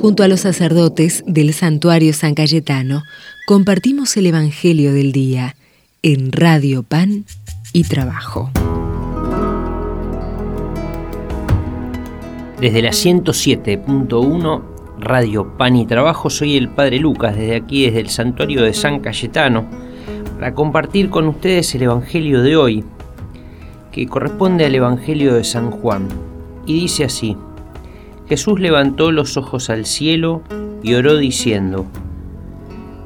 Junto a los sacerdotes del santuario San Cayetano, compartimos el Evangelio del Día en Radio Pan y Trabajo. Desde la 107.1 Radio Pan y Trabajo soy el Padre Lucas, desde aquí, desde el santuario de San Cayetano, para compartir con ustedes el Evangelio de hoy, que corresponde al Evangelio de San Juan, y dice así. Jesús levantó los ojos al cielo y oró diciendo,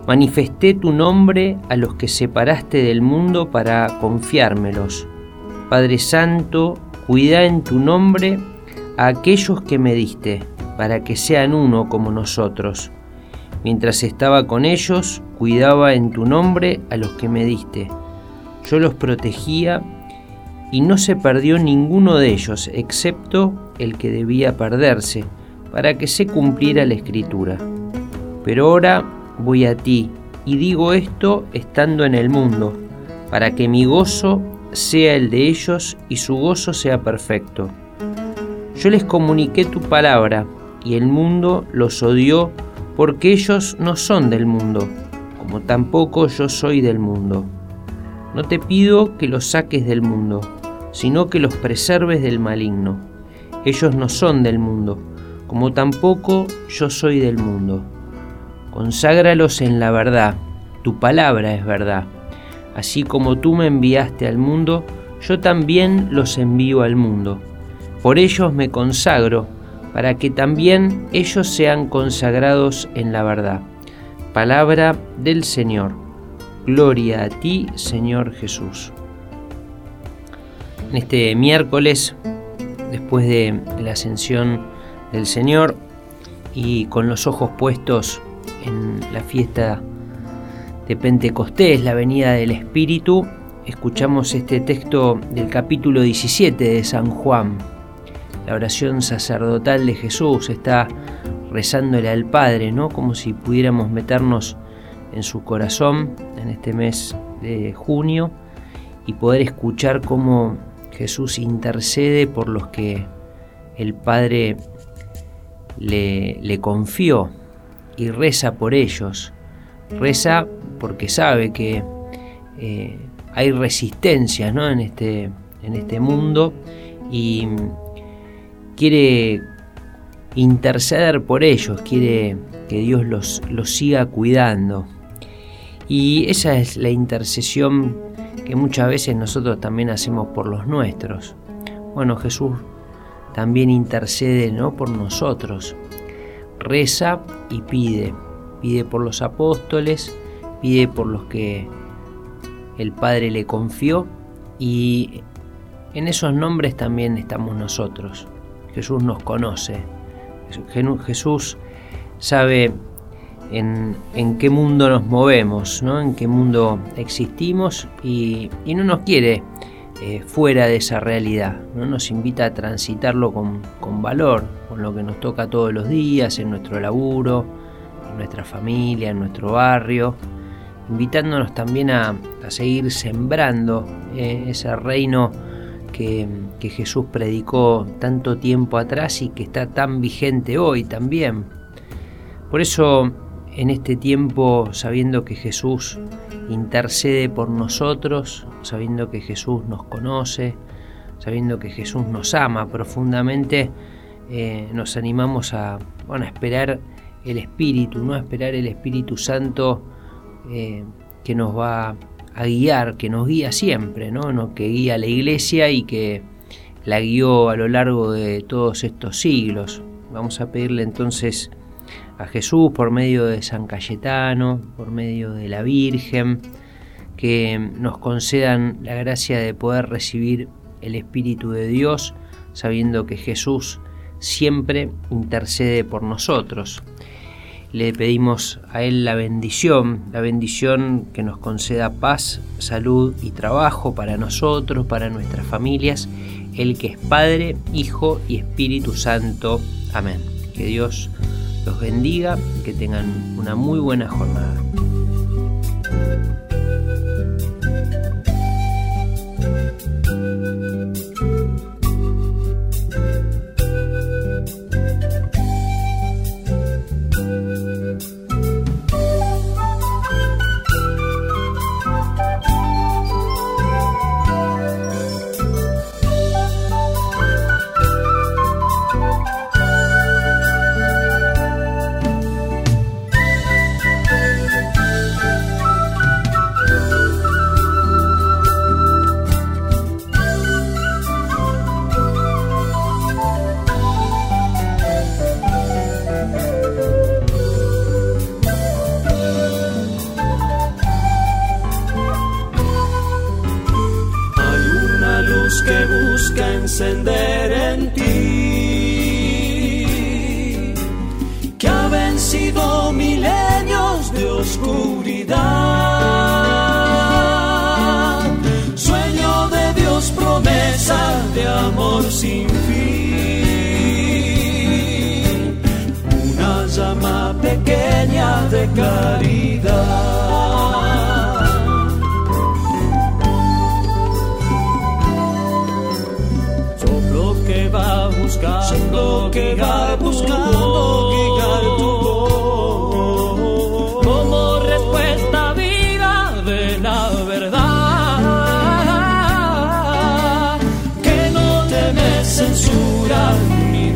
Manifesté tu nombre a los que separaste del mundo para confiármelos. Padre Santo, cuida en tu nombre a aquellos que me diste, para que sean uno como nosotros. Mientras estaba con ellos, cuidaba en tu nombre a los que me diste. Yo los protegía y no se perdió ninguno de ellos, excepto el que debía perderse, para que se cumpliera la escritura. Pero ahora voy a ti, y digo esto estando en el mundo, para que mi gozo sea el de ellos y su gozo sea perfecto. Yo les comuniqué tu palabra, y el mundo los odió porque ellos no son del mundo, como tampoco yo soy del mundo. No te pido que los saques del mundo, sino que los preserves del maligno. Ellos no son del mundo, como tampoco yo soy del mundo. Conságralos en la verdad, tu palabra es verdad. Así como tú me enviaste al mundo, yo también los envío al mundo. Por ellos me consagro, para que también ellos sean consagrados en la verdad. Palabra del Señor. Gloria a ti, Señor Jesús en este miércoles, después de la ascensión del Señor y con los ojos puestos en la fiesta de Pentecostés, la venida del Espíritu, escuchamos este texto del capítulo 17 de San Juan. La oración sacerdotal de Jesús está rezándole al Padre, ¿no? Como si pudiéramos meternos en su corazón en este mes de junio y poder escuchar cómo Jesús intercede por los que el Padre le, confió y reza por ellos. Reza porque sabe que eh, hay resistencia en, este, en este mundo y quiere interceder por ellos, quiere que Dios los, los siga cuidando. Y esa es la intercesión que muchas veces nosotros también hacemos por los nuestros. Bueno, Jesús también intercede ¿no? por nosotros, reza y pide, pide por los apóstoles, pide por los que el Padre le confió y en esos nombres también estamos nosotros. Jesús nos conoce, Jesús sabe en, qué mundo nos movemos, ¿no? en qué mundo existimos y, no nos quiere eh, fuera de esa realidad, ¿no? nos invita a transitarlo con, valor, con lo que nos toca todos los días, en nuestro laburo, en nuestra familia, en nuestro barrio, invitándonos también a, seguir sembrando eh, ese reino que, que Jesús predicó tanto tiempo atrás y que está tan vigente hoy también. Por eso en este tiempo sabiendo que Jesús intercede por nosotros, sabiendo que Jesús nos conoce, sabiendo que Jesús nos ama profundamente, eh, nos animamos a, esperar el Espíritu, ¿no? a esperar el Espíritu Santo eh, que nos va a guiar, que nos guía siempre, ¿no? ¿no? que guía a la iglesia y que la guió a lo largo de todos estos siglos. Vamos a pedirle entonces a Jesús por medio de San Cayetano, por medio de la Virgen, que nos concedan la gracia de poder recibir el Espíritu de Dios, sabiendo que Jesús siempre intercede por nosotros. Le pedimos a Él la bendición, la bendición que nos conceda paz, salud y trabajo para nosotros, para nuestras familias, el que es Padre, Hijo y Espíritu Santo. Amén. Que Dios los bendiga y que tengan una muy buena jornada. Sueño de Dios, promesa de amor sin fin. Una llama pequeña de caridad. buscando, que va buscando,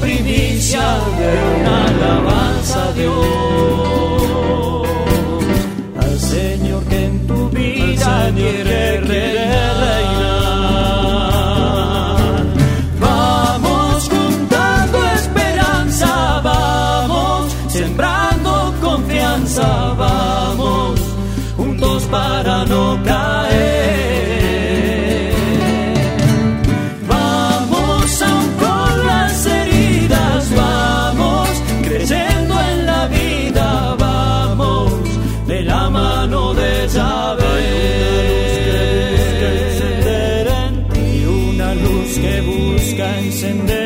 primicia de una alabanza a Dios. Al Señor que en tu vida quiere reinar. Vamos juntando esperanza, vamos sembrando confianza, vamos juntos para no sendero.